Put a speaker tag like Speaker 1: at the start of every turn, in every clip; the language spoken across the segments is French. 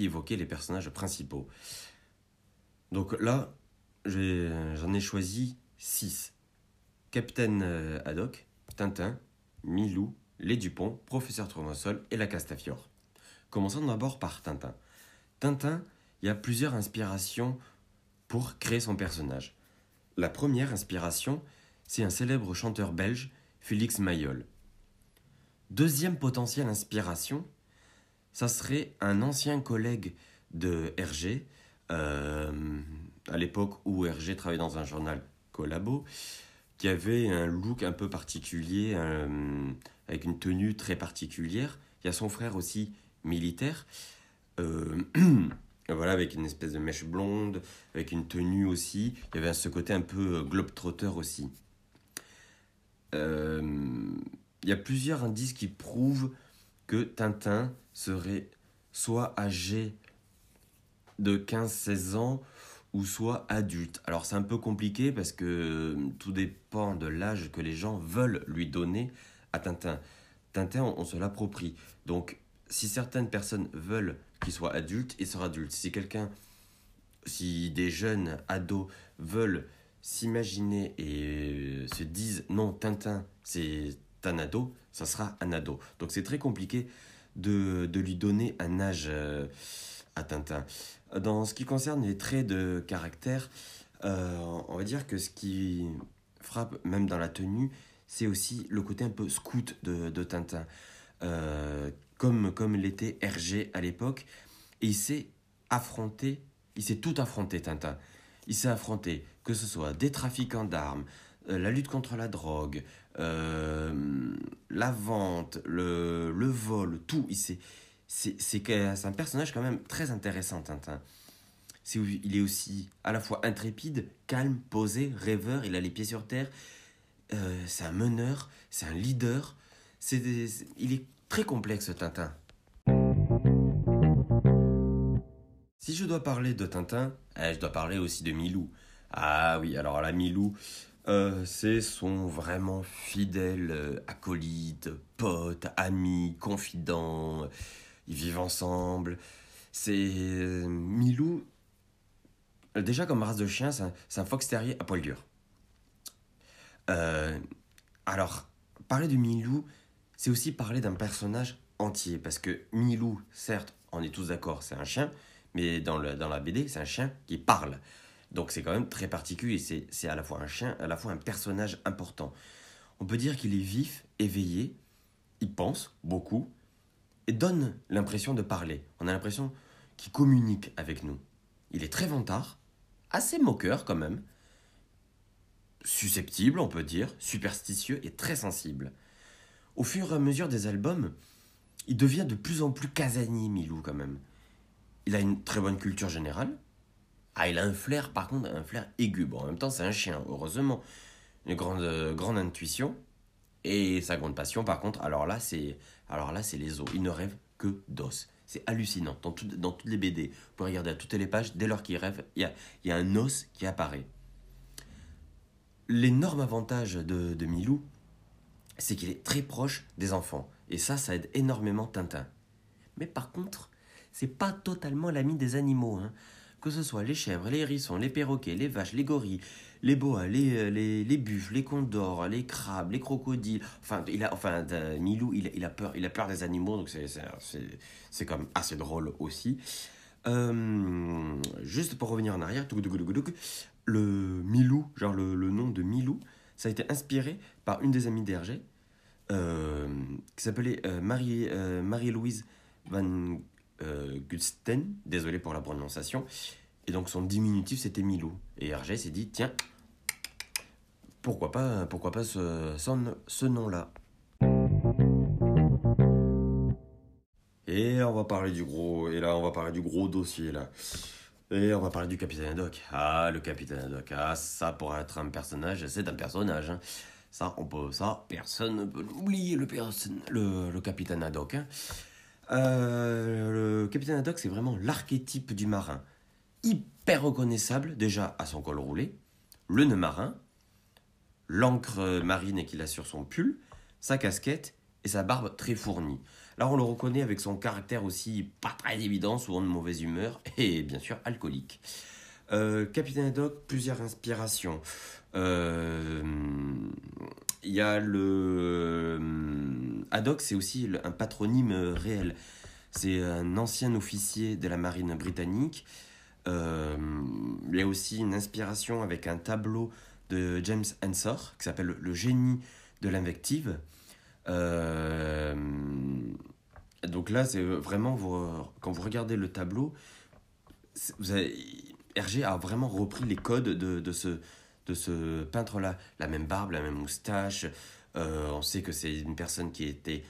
Speaker 1: évoquer les personnages principaux. Donc là, j'en ai, choisi 6. Capitaine euh, Haddock, Tintin, Milou, Les Dupont, Professeur Tournesol et la Castafiore. Commençons d'abord par Tintin. Tintin, il y a plusieurs inspirations pour créer son personnage. La première inspiration, c'est un célèbre chanteur belge, Félix Mayol. Deuxième potentielle inspiration, ça serait un ancien collègue de Hergé, euh, à l'époque où Hergé travaillait dans un journal collabo, qui avait un look un peu particulier, avec une tenue très particulière. Il y a son frère aussi militaire, euh, voilà, avec une espèce de mèche blonde, avec une tenue aussi. Il y avait ce côté un peu globe-trotter aussi. Euh, il y a plusieurs indices qui prouvent que Tintin serait soit âgé de 15-16 ans ou soit adulte. Alors c'est un peu compliqué parce que euh, tout dépend de l'âge que les gens veulent lui donner à Tintin. Tintin, on, se l'approprie. Donc si certaines personnes veulent qu'il soit adulte, il sera adulte. Si quelqu'un, si des jeunes ados veulent s'imaginer et se disent non, Tintin, c'est un ado, ça sera un ado. Donc c'est très compliqué de, lui donner un âge euh, à Tintin. Dans ce qui concerne les traits de caractère, euh, on va dire que ce qui frappe même dans la tenue, c'est aussi le côté un peu scout de, Tintin. Euh, comme, comme l'était Hergé à l'époque. Et il s'est affronté, il s'est tout affronté, Tintin. Il s'est affronté, que ce soit des trafiquants d'armes, la lutte contre la drogue, euh, la vente, le, le vol, tout. C'est un personnage quand même très intéressant, Tintin. Il est aussi à la fois intrépide, calme, posé, rêveur, il a les pieds sur terre. Euh, c'est un meneur, c'est un leader. C'est il est très complexe, Tintin. Si je dois parler de Tintin, eh, je dois parler aussi de Milou. Ah oui, alors la Milou, euh, c'est son vraiment fidèle euh, acolyte, pote, ami, confident. Ils vivent ensemble. C'est euh, Milou. Déjà comme race de chien, c'est un, fox terrier à poil dur. alors, parler de Milou, c'est aussi parler d'un personnage entier. Parce que Milou, certes, on est tous d'accord, c'est un chien, mais dans, le, dans la BD, c'est un chien qui parle. Donc c'est quand même très particulier, c'est à la fois un chien, à la fois un personnage important. On peut dire qu'il est vif, éveillé, il pense beaucoup et donne l'impression de parler. On a l'impression qu'il communique avec nous. Il est très vantard, assez moqueur quand même, susceptible on peut dire, superstitieux et très sensible. Au fur et à mesure des albums, il devient de plus en plus casanier Milou quand même. Il a une très bonne culture générale, ah, il a un flair, par contre, un flair aigu. Bon, en même temps, c'est un chien, heureusement. Une grande, euh, grande intuition. Et sa grande passion, par contre, alors là, c'est alors là, c'est les os. Il ne rêve que d'os. C'est hallucinant. Dans, dans toutes les BD, vous pouvez regarder à toutes les pages, dès lors qu'il rêve, il y a, y a un os qui apparaît. L'énorme avantage de, de Milou, c'est qu'il est très proche des enfants. Et ça, ça aide énormément Tintin. Mais par contre, c'est pas totalement l'ami des animaux. Hein que ce soit les chèvres, les hérissons, les perroquets, les vaches, les gorilles, les boas, les, euh, les, les buffles, les condors, les crabes, les crocodiles. Enfin, il a, enfin Milou, il, il, a peur, il a peur des animaux, donc c'est comme assez drôle aussi. Euh, juste pour revenir en arrière, le Milou, genre le, le, nom de Milou, ça a été inspiré par une des amies d'Hergé, euh, qui s'appelait Marie, Marie-Louise Van euh, Gusten, désolé pour la prononciation. Et donc son diminutif c'était Milou. Et Hergé s'est dit tiens, pourquoi pas, pourquoi pas ce, ce nom-là. Et on va parler du gros, et là on va parler du gros dossier là. Et on va parler du capitaine Haddock. Ah, le capitaine Haddock. Ah, ça pour être un personnage, c'est un personnage. Hein. Ça, on peut, ça, personne ne peut l'oublier, le, le, capitaine Haddock. Hein. Euh, le capitaine Haddock, c'est vraiment l'archétype du marin. Hyper reconnaissable, déjà à son col roulé, le nœud marin, l'encre marine qu'il a sur son pull, sa casquette et sa barbe très fournie. Alors on le reconnaît avec son caractère aussi pas très évident, souvent de mauvaise humeur et bien sûr alcoolique. Euh, Capitaine Haddock, plusieurs inspirations. Euh, Il y a le. Haddock, c'est aussi un patronyme réel. C'est un ancien officier de la marine britannique. Euh, il y a aussi une inspiration avec un tableau de James Ensor qui s'appelle Le génie de l'invective. Euh, donc là, c'est vraiment, quand vous regardez le tableau, vous Hergé a vraiment repris les codes de, de ce, de ce peintre-là. La même barbe, la même moustache. Euh, on sait que c'est une personne qui était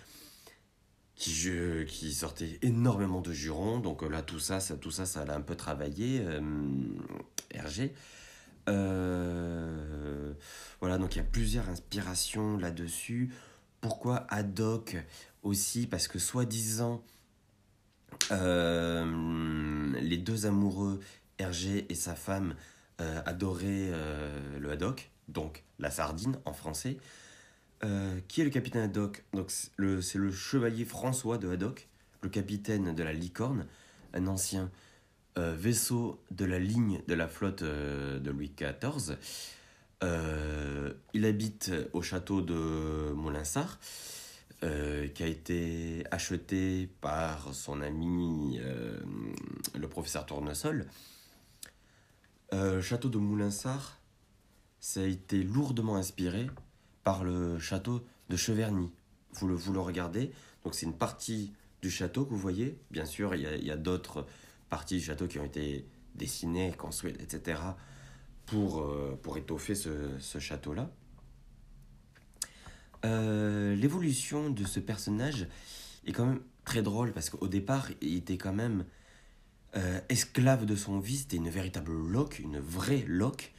Speaker 1: qui, sortait énormément de jurons. Donc là, tout ça, ça, tout ça, ça l'a un peu travaillé, euh, Hergé. Euh, voilà, donc il y a plusieurs inspirations là-dessus. Pourquoi Haddock aussi? Parce que soi-disant, euh, les deux amoureux, Hergé et sa femme, euh, adoraient euh, le haddock, donc la sardine en français. Euh, qui est le capitaine Haddock? Donc c'est le, chevalier François de Haddock, le capitaine de la Licorne, un ancien euh, vaisseau de la ligne de la flotte euh, de Louis XIV. Il habite au château de Moulinsart, euh, qui a été acheté par son ami le professeur Tournesol. Le château de Moulinsart, ça a été lourdement inspiré par le château de Cheverny. Vous le, vous le regardez, donc c'est une partie du château que vous voyez. Bien sûr, il y a, d'autres parties du château qui ont été dessinées, construites, etc. pour, euh, pour étoffer ce, ce château-là. Euh, L'évolution de ce personnage est quand même très drôle parce qu'au départ, il était quand même euh, esclave de son vice, c'était une véritable loque, une vraie loque.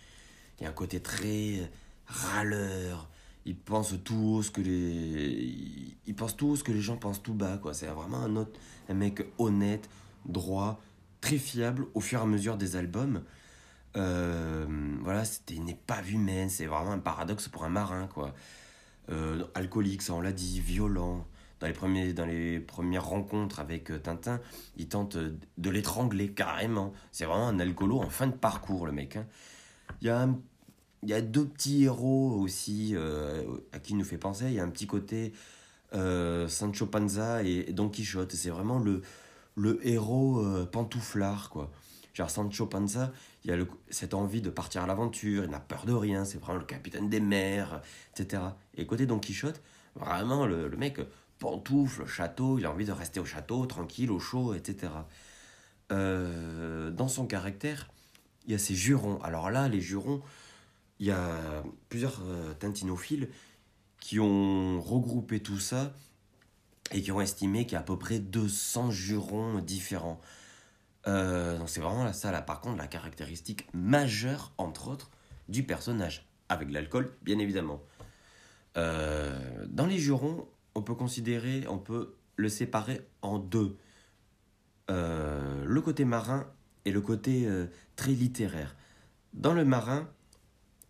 Speaker 1: Il y a un côté très râleur. Il pense tout haut ce que les, tout haut ce que les gens pensent tout bas quoi. C'est vraiment un autre, un mec honnête, droit, très fiable au fur et à mesure des albums. Euh, voilà, c'était une épave humaine, c'est vraiment un paradoxe pour un marin quoi. Euh, alcoolique, ça on l'a dit, violent. Dans les, premiers, dans les premières rencontres avec euh, Tintin, il tente de l'étrangler carrément. C'est vraiment un alcoolo en fin de parcours, le mec. hein. Il y, a un- il y a deux petits héros aussi euh, à qui il nous fait penser. Il y a un petit côté euh, Sancho Panza et Don Quichotte. C'est vraiment le, le héros euh, pantouflard, quoi. Genre Sancho Panza, il a cette envie de partir à l'aventure, il n'a peur de rien, c'est vraiment le capitaine des mers, etc. Et côté Don Quichotte, vraiment le, mec pantoufle, château, il a envie de rester au château, tranquille, au chaud, etc. Dans son caractère, il y a ces jurons. Alors là, les jurons, il y a plusieurs euh, tintinophiles qui ont regroupé tout ça et qui ont estimé qu'il y a à peu près 200 jurons différents. Euh, c'est vraiment ça, là, par contre, la caractéristique majeure, entre autres, du personnage. Avec l'alcool, bien évidemment. Euh, dans les jurons, on peut considérer, on peut le séparer en deux. Le côté marin et le côté très littéraire. Dans le marin,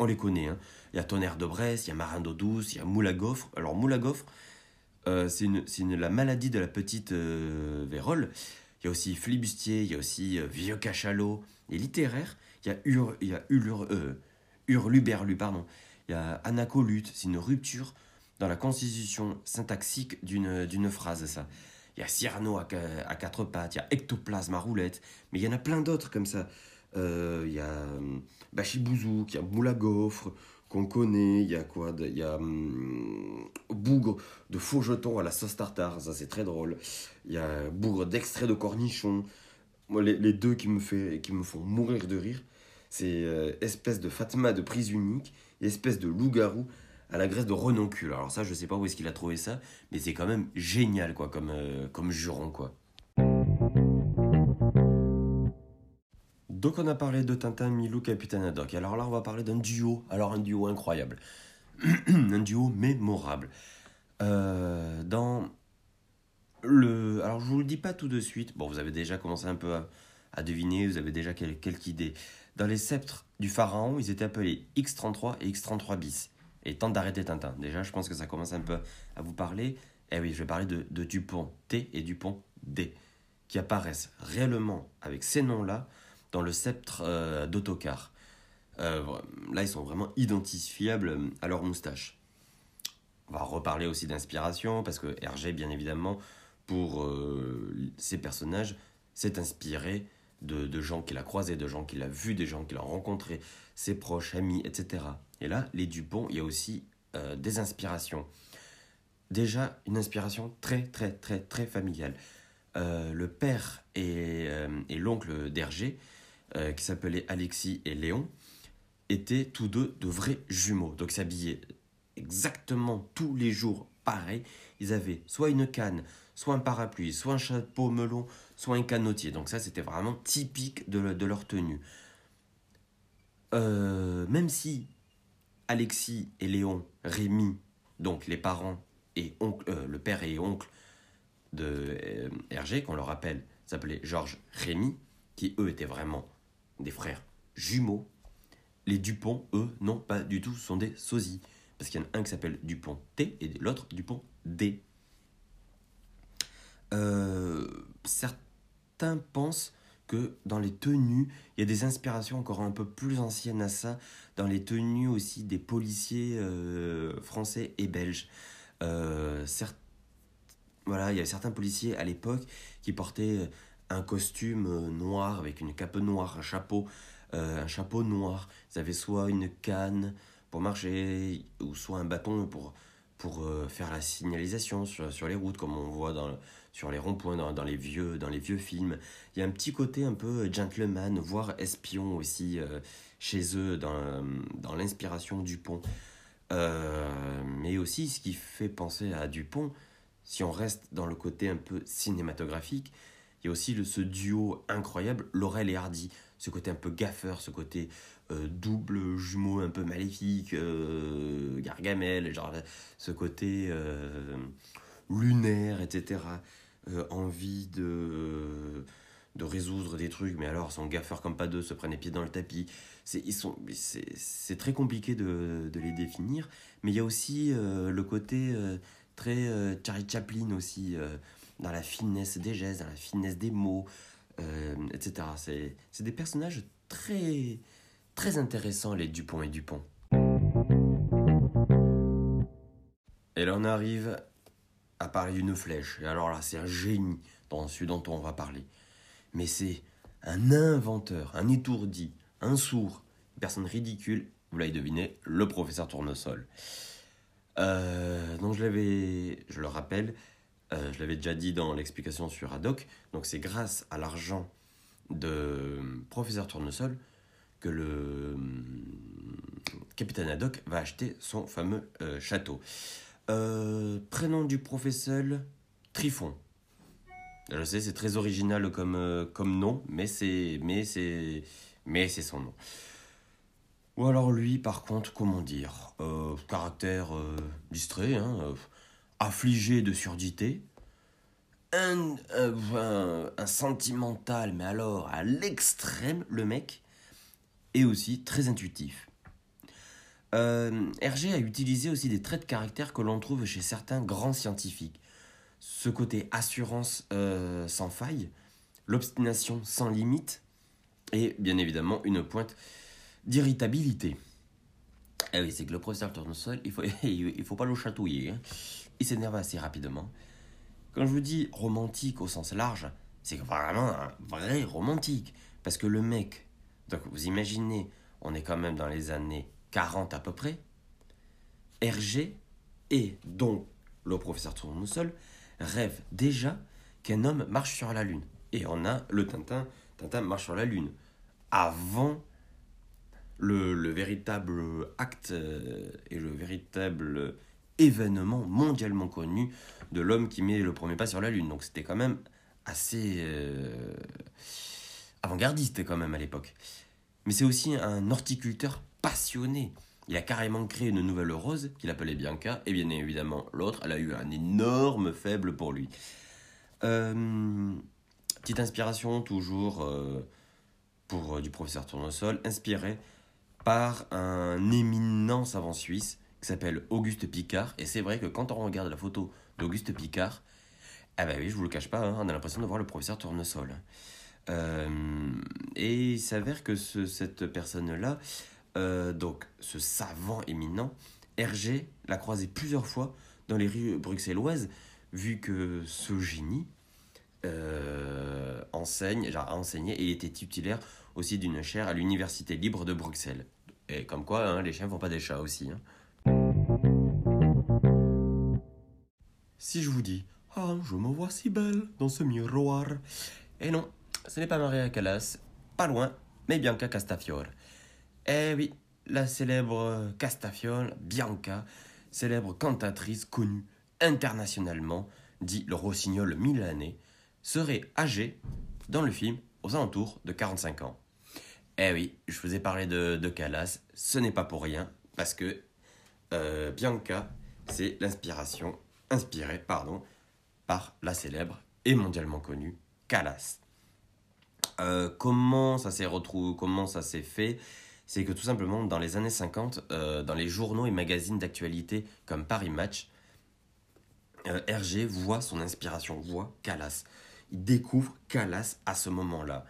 Speaker 1: on les connaît. hein. Il y a Tonnerre de Brest, il y a Marin d'eau douce, il y a gaufre. Alors, euh, c'est la maladie de la petite euh, vérole. Il y a aussi Flibustier, il y a aussi euh, Vieux Cachalot. Et littéraire, il y a, Ur, il y a Ulur- euh, Hurluberlu, pardon. Il y a anacolute, c'est une rupture dans la constitution syntaxique d'une phrase, ça. Il y a Cyrano à quatre pattes, il y a Ectoplasme à roulette, mais il y en a plein d'autres comme ça. Euh, il y a hum, Bachibouzouk, il y a gaufre, qu'on connaît, il y a quoi Il y a hum, Bougre de faux jetons à la sauce tartare, ça c'est très drôle. Il y a Bougre d'extrait de cornichon. Moi, les, deux qui me, qui me font mourir de rire, c'est euh, espèce de Fatma de prise unique et espèce de loup-garou à la graisse de renoncule. Alors ça, je sais pas où est-ce qu'il a trouvé ça, mais c'est quand même génial, quoi, comme, euh, comme juron, quoi. Donc on a parlé de Tintin, Milou, Capitaine Haddock. Alors là, on va parler d'un duo. Alors un duo incroyable. un duo mémorable. Euh, dans le... Alors je vous le dis pas tout de suite. Bon, vous avez déjà commencé un peu à, deviner, vous avez déjà quel- quelques idées. Dans les sceptres du pharaon, ils étaient appelés X33 et X33 bis. Et tente d'arrêter Tintin. Déjà, je pense que ça commence un peu à vous parler. Eh oui, je vais parler de Dupont T et Dupont D, qui apparaissent réellement avec ces noms-là dans le sceptre euh, d'autocar. Euh, là, ils sont vraiment identifiables à leur moustache. On va reparler aussi d'inspiration, parce que Hergé, bien évidemment, pour euh, ces personnages, s'est inspiré de, gens qu'il a croisés, de gens qu'il a vus, des gens qu'il a rencontrés, ses proches, amis, etc. Et là, les Dupont, il y a aussi euh, des inspirations. Déjà, une inspiration très, très, très, très familiale. Euh, le père et, euh, et l'oncle d'Hergé, qui s'appelaient Alexis et Léon, étaient tous deux de vrais jumeaux. Donc, s'habillaient exactement tous les jours pareil. Ils avaient soit une canne, soit un parapluie, soit un chapeau melon, soit un canotier. Donc ça, c'était vraiment typique de, leur tenue. Euh, même si Alexis et Léon, Rémi, donc les parents et oncle, euh, le père et oncle de euh, Hergé, qu'on le rappelle, s'appelait Georges Rémi, qui eux étaient vraiment des frères jumeaux. Les Dupont, eux, non, pas du tout, sont des sosies. Parce qu'il y en a un qui s'appelle Dupont T et l'autre Dupont D. Euh, certains pensent que dans les tenues, il y a des inspirations encore un peu plus anciennes à ça, dans les tenues aussi des policiers euh, français et belges. Euh, voilà, il y avait certains policiers à l'époque qui portaient un costume noir avec une cape noire, un chapeau, un chapeau noir. Ils avaient soit une canne pour marcher ou soit un bâton pour, pour faire la signalisation sur, sur les routes, comme on voit dans, sur les ronds-points dans, dans, les vieux, dans les vieux films. Il y a un petit côté un peu gentleman, voire espion aussi euh, chez eux dans, dans l'inspiration Dupont. Euh, mais aussi ce qui fait penser à Dupont, si on reste dans le côté un peu cinématographique, il y a aussi ce duo incroyable, Laurel et Hardy. Ce côté un peu gaffeur, ce côté euh, double jumeau un peu maléfique, euh, Gargamel, genre ce côté euh, lunaire, etc. Euh, envie de, de résoudre des trucs, mais alors son gaffeur comme pas deux, se prennent les pieds dans le tapis. C'est très compliqué de, de, les définir, mais il y a aussi euh, le côté euh, très Charlie Chaplin aussi, dans la finesse des gestes, dans la finesse des mots, etc. C'est des personnages très, très intéressants, les Dupont et Dupont. Et là on arrive à parler d'une flèche. Et alors là, c'est un génie dans celui dont on va parler. Mais c'est un inventeur, un étourdi, un sourd, une personne ridicule. Vous l'avez deviné, le professeur Tournesol. Euh, donc je l'avais, je le rappelle, euh, je l'avais déjà dit dans l'explication sur Haddock. Donc c'est grâce à l'argent de professeur Tournesol que le capitaine Haddock va acheter son fameux euh, château. Euh, prénom du professeur Trifon. Je sais, c'est très original comme, euh, nom, mais c'est, mais c'est, son nom. Ou alors lui, par contre, comment dire, euh, caractère euh, distrait, hein, euh, affligé de surdité, un, un, sentimental, mais alors à l'extrême, le mec, et aussi très intuitif. Euh, Hergé a utilisé aussi des traits de caractère que l'on trouve chez certains grands scientifiques. Ce côté assurance euh, sans faille, l'obstination sans limite, et bien évidemment une pointe d'irritabilité. Eh oui, c'est que le professeur Tournesol, il faut, il faut pas le chatouiller. Hein. Il s'énerve assez rapidement. Quand je vous dis romantique au sens large, c'est vraiment un vrai romantique. Parce que le mec, donc vous imaginez, on est quand même dans les années 40 à peu près, Hergé et donc le professeur Tournesol rêve déjà qu'un homme marche sur la Lune. Et on a le Tintin, Tintin marche sur la Lune. Avant le, le véritable acte euh, et le véritable événement mondialement connu de l'homme qui met le premier pas sur la Lune. Donc c'était quand même assez euh, avant-gardiste quand même à l'époque. Mais c'est aussi un horticulteur passionné. Il a carrément créé une nouvelle rose qu'il appelait Bianca, et bien évidemment l'autre, elle a eu un énorme faible pour lui. Euh, petite inspiration toujours euh, pour du professeur Tournesol, inspiré par un éminent savant suisse qui s'appelle Auguste Picard. Et c'est vrai que quand on regarde la photo d'Auguste Picard, ah bah oui, je vous le cache pas, hein, on a l'impression de voir le professeur Tournesol. Euh, et il s'avère que ce, cette personne-là, euh, donc ce savant éminent, Hergé l'a croisé plusieurs fois dans les rues bruxelloises, vu que ce génie euh, enseigne, a enseigné et était titulaire aussi d'une chaire à l'Université libre de Bruxelles. Et comme quoi, hein, les chiens font pas des chats aussi. Hein. Si je vous dis Ah, je me vois si belle dans ce miroir. Et non, ce n'est pas Maria Callas, pas loin, mais Bianca Castafiore. Eh oui, la célèbre Castafiore, Bianca, célèbre cantatrice connue internationalement, dit le rossignol milanais, serait âgée, dans le film, aux alentours de 45 ans. Eh oui, je vous ai parlé de, de Callas, ce n'est pas pour rien, parce que euh, Bianca, c'est l'inspiration, inspirée, pardon, par la célèbre et mondialement connue Callas. Euh, comment ça s'est retrouvé, comment ça s'est fait? C'est que tout simplement, dans les années 50, euh, dans les journaux et magazines d'actualité comme Paris Match, Hergé voit son inspiration, voit Callas. Il découvre Callas à ce moment-là.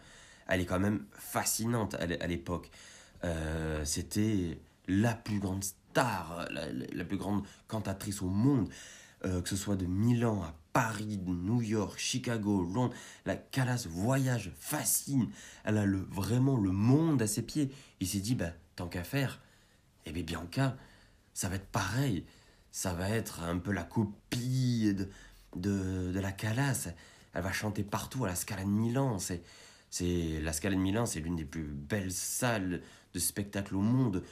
Speaker 1: Elle est quand même fascinante à l'époque. C'était la plus grande star, la, plus grande cantatrice au monde, que ce soit de Milan à Paris, New York, Chicago, Londres. La Callas voyage, fascine. Elle a vraiment le monde à ses pieds. Il s'est dit, bah, tant qu'à faire, eh bien Bianca, ça va être pareil. Ça va être un peu la copie de, de, de la Callas. Elle va chanter partout à la Scala de Milan. C'est, c'est, la Scala de Milan, c'est l'une des plus belles salles de spectacle au monde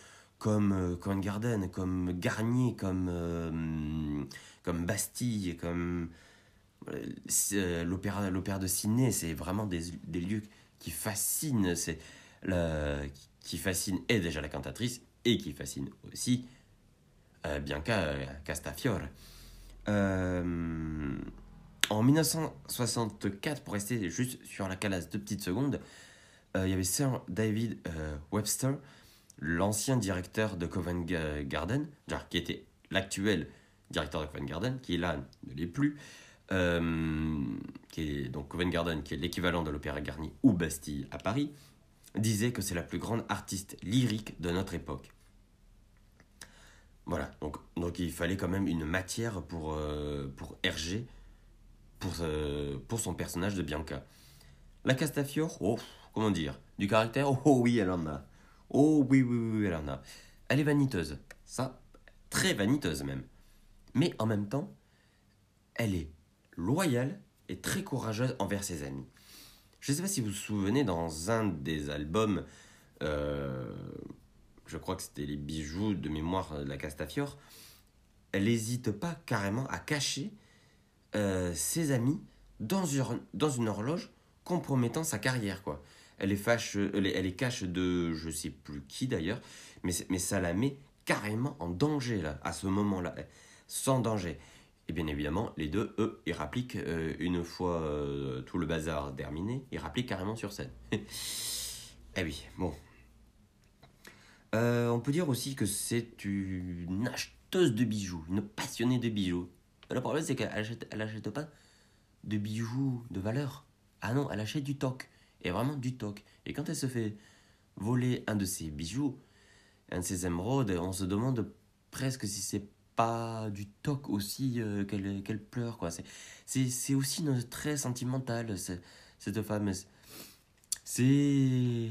Speaker 1: comme euh, Covent Garden, comme Garnier, comme, euh, comme Bastille, comme euh, l'opéra, l'opéra de Sydney, c'est vraiment des, des, lieux qui fascinent, c'est qui fascine et déjà la cantatrice et qui fascine aussi euh, Bianca Castafiore. En 1964, pour rester juste sur la calasse deux petites secondes, il y avait Sir David Webster, l'ancien directeur de Covent Garden, qui était l'actuel directeur de Covent Garden, qui là ne l'est plus, euh, qui est donc Covent Garden, qui est l'équivalent de l'Opéra Garni ou Bastille à Paris, disait que c'est la plus grande artiste lyrique de notre époque. Voilà, donc, donc il fallait quand même une matière pour, euh, pour Hergé, pour, euh, pour son personnage de Bianca. La Castafiore, oh, comment dire, du caractère, oh oui, elle en a. Oh oui, oui, oui, elle en a. Elle est vaniteuse, ça, très vaniteuse même. Mais en même temps, elle est loyale et très courageuse envers ses amis. Je ne sais pas si vous vous souvenez, dans un des albums, euh, je crois que c'était les bijoux de mémoire de la Castafiore, elle n'hésite pas carrément à cacher euh, ses amis dans une, dans une horloge compromettant sa carrière. quoi. Elle les, cache de je sais plus qui d'ailleurs, mais, mais ça la met carrément en danger là, à ce moment-là, sans danger. Et bien évidemment, les deux, eux, ils rappliquent, euh, une fois euh, tout le bazar terminé, ils rappliquent carrément sur scène. eh oui, bon. Euh, on peut dire aussi que c'est une acheteuse de bijoux, une passionnée de bijoux. Le problème, c'est qu'elle achète, elle achète pas de bijoux de valeur. Ah non, elle achète du toc. Et vraiment du toc. Et quand elle se fait voler un de ses bijoux, un de ses émeraudes, on se demande presque si c'est pas du toc aussi euh, qu'elle pleure quoi. C'est aussi très sentimentale cette femme. C'est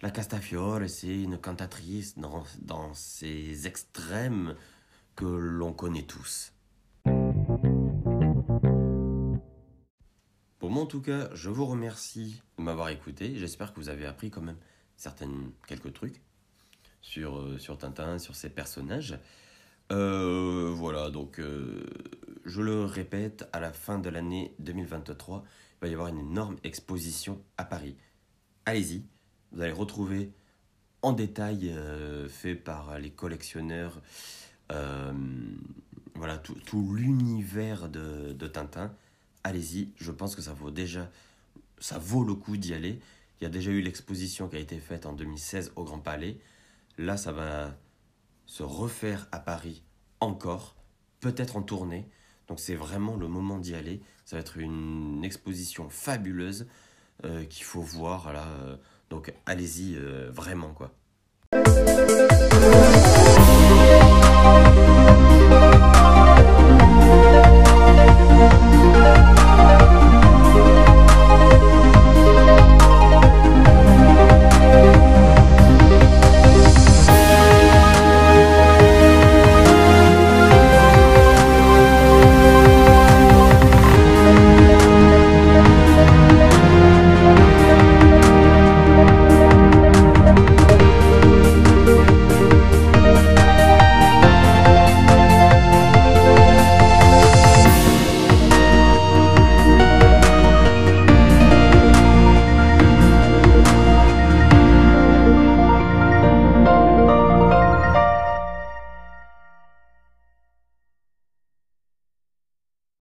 Speaker 1: la Castafiore c'est une cantatrice dans, dans ces extrêmes que l'on connaît tous tout cas je vous remercie de m'avoir écouté j'espère que vous avez appris quand même quelques trucs sur, euh, sur Tintin sur ses personnages euh, voilà, donc euh, je le répète, à la fin de l'année 2023, il va y avoir une énorme exposition à Paris. Allez-y, vous allez retrouver en détail fait par les collectionneurs voilà tout, l'univers de, Tintin. Allez-y, je pense que ça vaut déjà ça vaut le coup d'y aller. Il y a déjà eu l'exposition qui a été faite en 2016 au Grand Palais. Là, ça va se refaire à Paris encore, peut-être en tournée. Donc c'est vraiment le moment d'y aller. Ça va être une exposition fabuleuse euh, qu'il faut voir. Euh, donc allez-y euh, vraiment quoi.